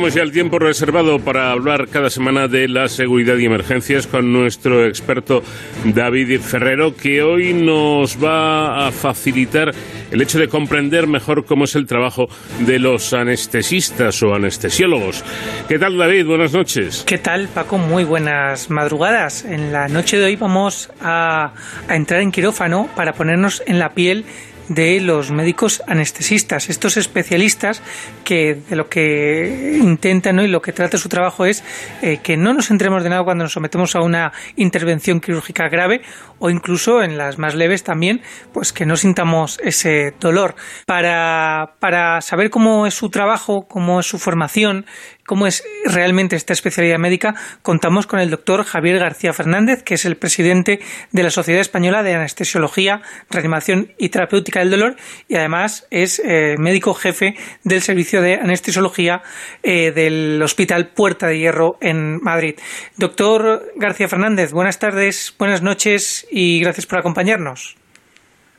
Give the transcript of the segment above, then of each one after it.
tenemos ya el tiempo reservado para hablar cada semana de la seguridad y emergencias con nuestro experto David Ferrero, que hoy nos va a facilitar el hecho de comprender mejor cómo es el trabajo de los anestesistas o anestesiólogos. ¿Qué tal, David? Buenas noches. ¿Qué tal, Paco? Muy buenas madrugadas. En la noche de hoy vamos a, a entrar en quirófano para ponernos en la piel de los médicos anestesistas, estos especialistas que de lo que intentan y lo que trata su trabajo es eh, que no nos entremos de nada cuando nos sometemos a una intervención quirúrgica grave o incluso en las más leves también, pues que no sintamos ese dolor. Para, para saber cómo es su trabajo, cómo es su formación, cómo es realmente esta especialidad médica, contamos con el doctor Javier García Fernández, que es el presidente de la Sociedad Española de Anestesiología, Reanimación y Terapéutica del Dolor y además es eh, médico jefe del servicio de anestesiología eh, del Hospital Puerta de Hierro en Madrid. Doctor García Fernández, buenas tardes, buenas noches y gracias por acompañarnos.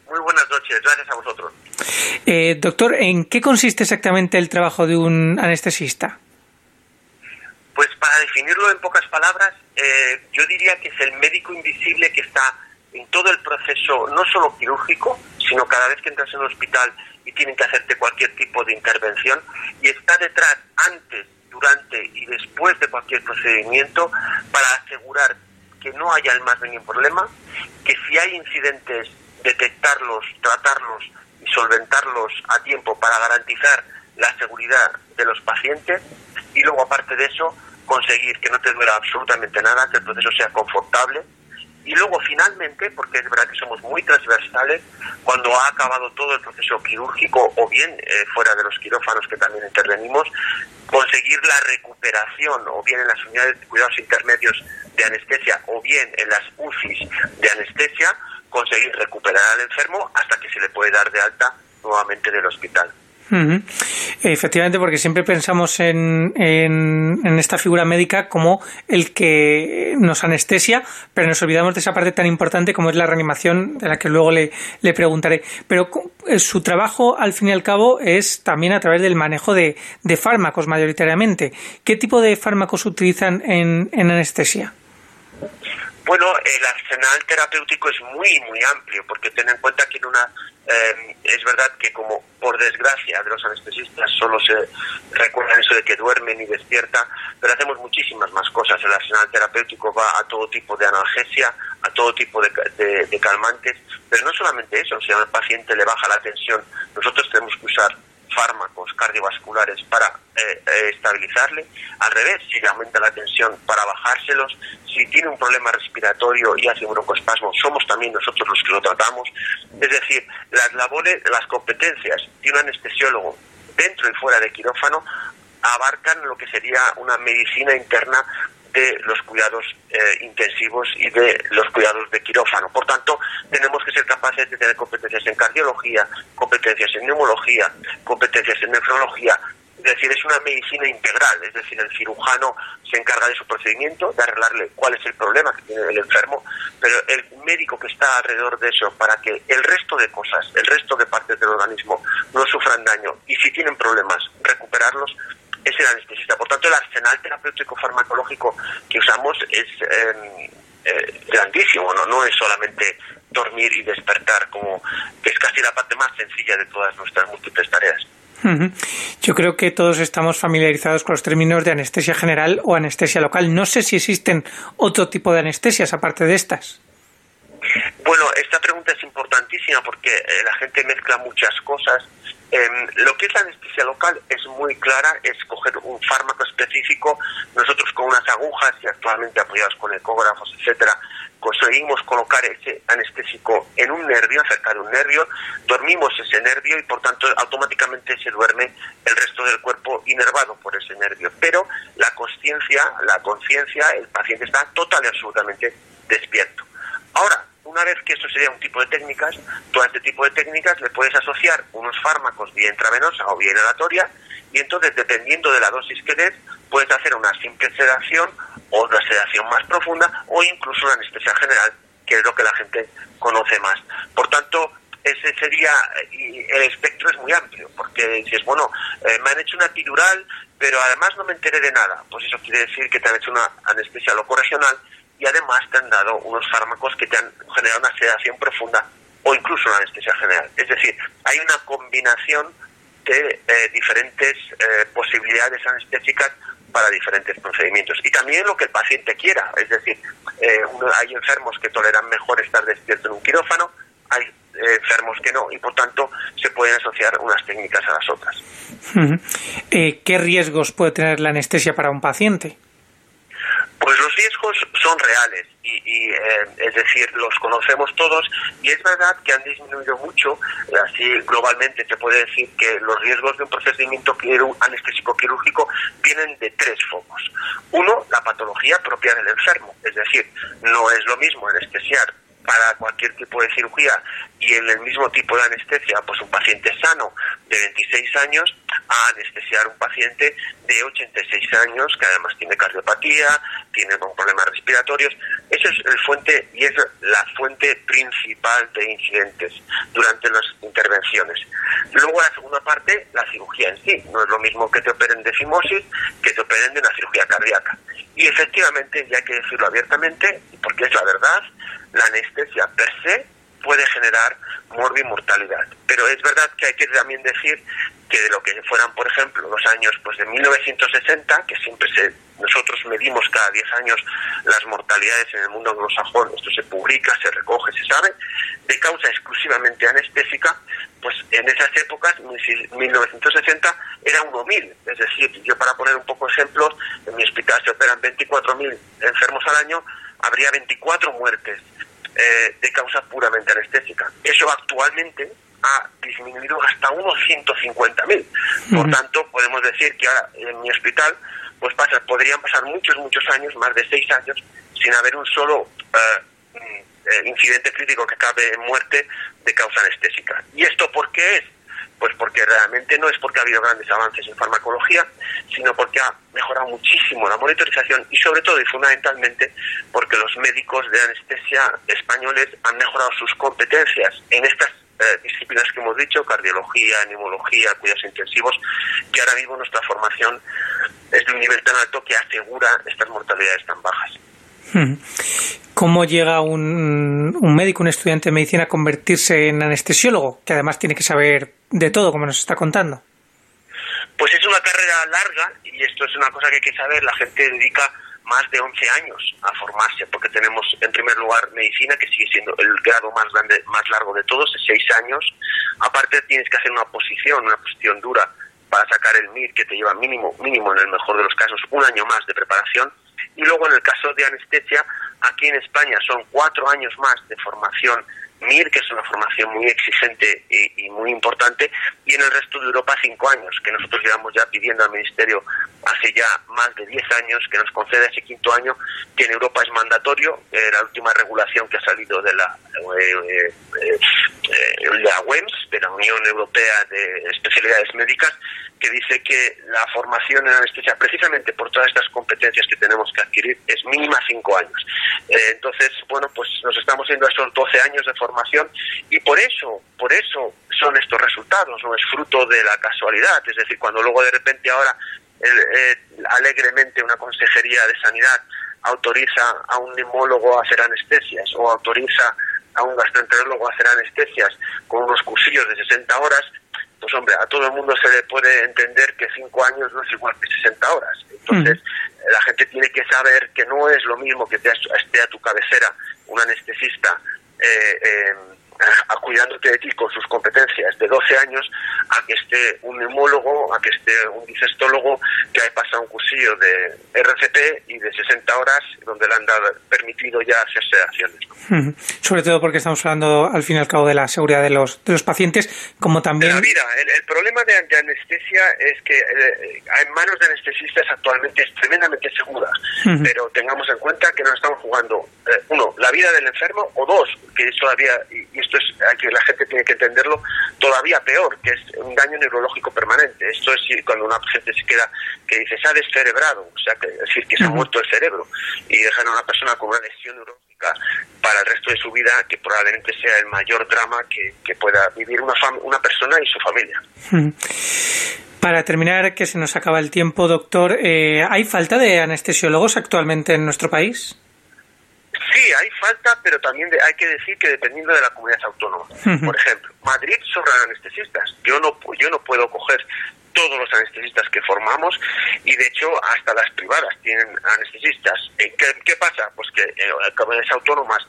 Muy buenas noches, gracias a vosotros. Eh, doctor, ¿en qué consiste exactamente el trabajo de un anestesista? Pues para definirlo en pocas palabras, eh, yo diría que es el médico invisible que está en todo el proceso, no solo quirúrgico, sino cada vez que entras en un hospital y tienen que hacerte cualquier tipo de intervención, y está detrás antes, durante y después de cualquier procedimiento para asegurar que no haya el más mínimo problema, que si hay incidentes, detectarlos, tratarlos y solventarlos a tiempo para garantizar la seguridad de los pacientes y luego aparte de eso conseguir que no te duela absolutamente nada, que el proceso sea confortable y luego finalmente, porque es verdad que somos muy transversales, cuando ha acabado todo el proceso quirúrgico o bien eh, fuera de los quirófanos que también intervenimos, conseguir la recuperación o bien en las unidades de cuidados intermedios de anestesia o bien en las UCIs de anestesia, conseguir recuperar al enfermo hasta que se le puede dar de alta nuevamente del hospital. Efectivamente, porque siempre pensamos en, esta figura médica como el que nos anestesia, pero nos olvidamos de esa parte tan importante como es la reanimación, de la que luego le, preguntaré. Pero eh, su trabajo, al fin y al cabo, es también a través del manejo de, fármacos mayoritariamente. ¿Qué tipo de fármacos utilizan en anestesia? Bueno, el arsenal terapéutico es muy, muy amplio, porque ten en cuenta que en una eh, es verdad que como por desgracia de los anestesistas solo se recuerdan eso de que duermen y despierta, pero hacemos muchísimas más cosas. El arsenal terapéutico va a todo tipo de analgesia, a todo tipo de, calmantes, pero no solamente eso, si al paciente le baja la tensión, nosotros tenemos que usar fármacos cardiovasculares para eh, eh, estabilizarle. Al revés, si le aumenta la tensión, para bajárselos. Si tiene un problema respiratorio y hace un broncoespasmo, somos también nosotros los que lo tratamos. Es decir, las labores, las competencias de un anestesiólogo dentro y fuera de quirófano abarcan lo que sería una medicina interna de los cuidados eh, intensivos y de los cuidados de quirófano. Por tanto, tenemos que ser capaces de tener competencias en cardiología, competencias en neumología, competencias en nefrología. Es decir, es una medicina integral, es decir, el cirujano se encarga de su procedimiento, de arreglarle cuál es el problema que tiene el enfermo, pero el médico que está alrededor de eso para que el resto de cosas, el resto de partes del organismo no sufran daño y si tienen problemas, recuperarlos, es el anestesista. Por tanto, el arsenal terapéutico farmacológico que usamos es em, eh, grandísimo, ¿no? es solamente dormir y despertar, como que es casi la parte más sencilla de todas nuestras múltiples tareas. Yo creo que todos estamos familiarizados con los términos de anestesia general o anestesia local. No sé si existen otro tipo de anestesias aparte de estas. Bueno, esta pregunta es importantísima porque eh, la gente mezcla muchas cosas Em, lo que es la anestesia local es muy clara, es coger un fármaco específico, nosotros con unas agujas y actualmente apoyados con ecógrafos, etcétera, conseguimos colocar ese anestésico en un nervio, cerca de un nervio, dormimos ese nervio y por tanto automáticamente se duerme el resto del cuerpo inervado por ese nervio. Pero la conciencia, la conciencia, el paciente está total y absolutamente despierto. Ahora, una vez que esto sería un tipo de técnicas, todo este tipo de técnicas le puedes asociar unos fármacos vía intravenosa o vía inhalatoria y entonces dependiendo de la dosis que des puedes hacer una simple sedación o una sedación más profunda o incluso una anestesia general que es lo que la gente conoce más. Por tanto, ese sería, el espectro es muy amplio, porque dices, bueno, eh, me han hecho una epidural, pero además no me enteré de nada. Pues eso quiere decir que te han hecho una anestesia loco-regional y además te han dado unos fármacos que te han generado una sedación profunda o incluso una anestesia general. Es decir, hay una combinación de eh, diferentes eh, posibilidades anestésicas para diferentes procedimientos. Y también lo que el paciente quiera. Es decir, hay enfermos que toleran mejor estar despierto en un quirófano, hay eh, enfermos que no, y por tanto se pueden asociar unas técnicas a las otras. Eh, ¿Qué riesgos puede tener la anestesia para un paciente? Pues los riesgos son reales y, eh, es decir, los conocemos todos y es verdad que han disminuido mucho, así globalmente se puede decir que los riesgos de un procedimiento anestésico quirúrgico vienen de tres focos. Uno, la patología propia del enfermo, es decir, no es lo mismo anestesiar para cualquier tipo de cirugía y en el mismo tipo de anestesia, pues un paciente sano de 26 años a anestesiar un paciente de 86 años que además tiene cardiopatía, tiene problemas respiratorios. Esa es el fuente y es la fuente principal de incidentes durante las intervenciones. Luego la segunda parte, la cirugía en sí. No es lo mismo que te operen de fimosis que te operen de una cirugía cardíaca. Y efectivamente, y hay que decirlo abiertamente, porque es la verdad, la anestesia per se puede generar morbimortalidad. Pero es verdad que hay que también decir que de lo que fueran, por ejemplo, los años pues de 1960, que siempre se nosotros medimos cada 10 años las mortalidades en el mundo anglosajón, esto se publica, se recoge, se sabe, de causa exclusivamente anestésica, pues en esas épocas, 1960, era 1.000. Es decir, yo para poner un poco ejemplos, en mi hospital se operan 24.000 enfermos al año, habría 24 muertes eh, de causa puramente anestésica. Eso actualmente ha disminuido hasta unos 150.000. Por tanto, podemos decir que ahora en mi hospital pues pasa, podrían pasar muchos, muchos años, más de seis años, sin haber un solo eh, mm, incidente crítico que acabe en muerte de causa anestésica. ¿Y esto por qué es? Pues porque realmente no es porque ha habido grandes avances en farmacología, sino porque ha mejorado muchísimo la monitorización y sobre todo y fundamentalmente porque los médicos de anestesia españoles han mejorado sus competencias en estas eh, disciplinas que hemos dicho, cardiología, neumología, cuidados intensivos, que ahora mismo nuestra formación es de un nivel tan alto que asegura estas mortalidades tan bajas. ¿Cómo llega un, un médico, un estudiante de medicina a convertirse en anestesiólogo, que además tiene que saber de todo, como nos está contando? Pues es una carrera larga y esto es una cosa que hay que saber. La gente dedica más de 11 años a formarse, porque tenemos en primer lugar medicina, que sigue siendo el grado más grande, más largo de todos, de 6 años. Aparte tienes que hacer una posición, una posición dura para sacar el MIR, que te lleva mínimo, mínimo en el mejor de los casos, un año más de preparación. Y luego en el caso de anestesia, aquí en España son cuatro años más de formación MIR, que es una formación muy exigente y, muy importante, y en el resto de Europa cinco años, que nosotros llevamos ya pidiendo al Ministerio hace ya más de diez años que nos conceda ese quinto año, que en Europa es mandatorio, eh, la última regulación que ha salido de la, eh, eh, la WEMS, de la Unión Europea de Especialidades Médicas, que dice que la formación en anestesia, precisamente por todas estas competencias que tenemos que adquirir, es mínima cinco años. entonces, bueno, pues nos estamos yendo a esos 12 años de formación y por eso, por eso son estos resultados, no es fruto de la casualidad, es decir, cuando luego de repente ahora eh, alegremente una consejería de sanidad autoriza a un neumólogo a hacer anestesias o autoriza a un gastroenterólogo a hacer anestesias con unos cursillos de 60 horas, pues hombre, a todo el mundo se le puede entender que 5 años no es igual que 60 horas. Entonces, la gente tiene que saber que no es lo mismo que esté a tu cabecera un anestesista eh, eh, cuidándote de ti con sus competencias de 12 años a que esté un neumólogo, a que esté un dicestólogo que haya pasado un cursillo de RCP y de 60 horas donde le han dado, permitido ya hacer sedaciones. Sobre todo porque estamos hablando al fin y al cabo de la seguridad de los, de los pacientes, como también... De la vida. El, problema de, anestesia es que eh, en manos de anestesistas actualmente es tremendamente segura, pero tengamos en cuenta que nos estamos jugando, eh, uno, la vida del enfermo, o dos, que todavía, y esto es que la gente tiene que entenderlo, todavía peor, que es un daño neurológico permanente. Esto es cuando una gente se queda, que dice, se ha descerebrado, o sea, que, es decir, que se ha muerto el cerebro, y dejan a una persona con una lesión neurológica traumática para el resto de su vida que probablemente sea el mayor drama que, pueda vivir una, una persona y su familia. Para terminar, que se nos acaba el tiempo, doctor, eh, ¿hay falta de anestesiólogos actualmente en nuestro país? Sí, hay falta, pero también hay que decir que dependiendo de la comunidad autónoma. Por ejemplo, Madrid sobran anestesistas. Yo no, yo no puedo coger todos los anestesistas que formamos y de hecho hasta las privadas tienen anestesistas. Eh, ¿Qué, pasa? Pues que eh, comunidades autónomas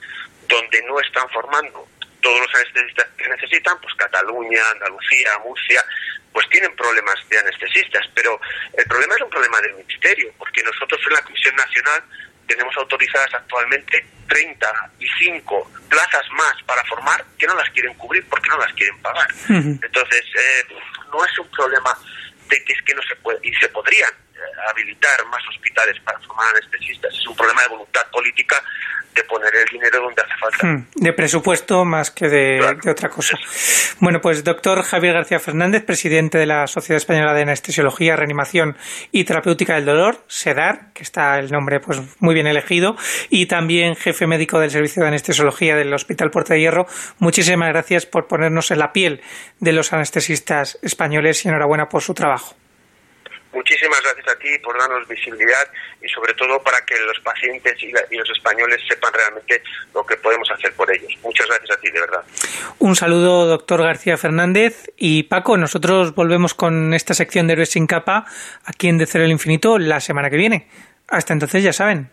donde no están formando todos los anestesistas que necesitan, pues Cataluña, Andalucía, Murcia, pues tienen problemas de anestesistas, pero el problema es un problema del ministerio, porque nosotros en la Comisión Nacional tenemos autorizadas actualmente 35 plazas más para formar que no las quieren cubrir porque no las quieren pagar. Entonces, eh, no es un problema de que es que no se puede, y se podrían eh, habilitar más hospitales para formar anestesistas, es un problema de voluntad política de poner el dinero donde hace falta. Hmm, de presupuesto más que de, otra cosa. Bueno, pues doctor Javier García Fernández, presidente de la Sociedad Española de Anestesiología, Reanimación y Terapéutica del Dolor, SEDAR, que está el nombre pues muy bien elegido, y también jefe médico del Servicio de Anestesiología del Hospital Puerta de Hierro. Muchísimas gracias por ponernos en la piel de los anestesistas españoles y enhorabuena por su trabajo. Muchísimas gracias a ti por darnos visibilidad y sobre todo para que los pacientes y, los españoles sepan realmente lo que podemos hacer por ellos. Muchas gracias a ti, de verdad. Un saludo, doctor García Fernández. Y Paco, nosotros volvemos con esta sección de Héroes sin capa aquí en De Cero el Infinito la semana que viene. Hasta entonces, ya saben,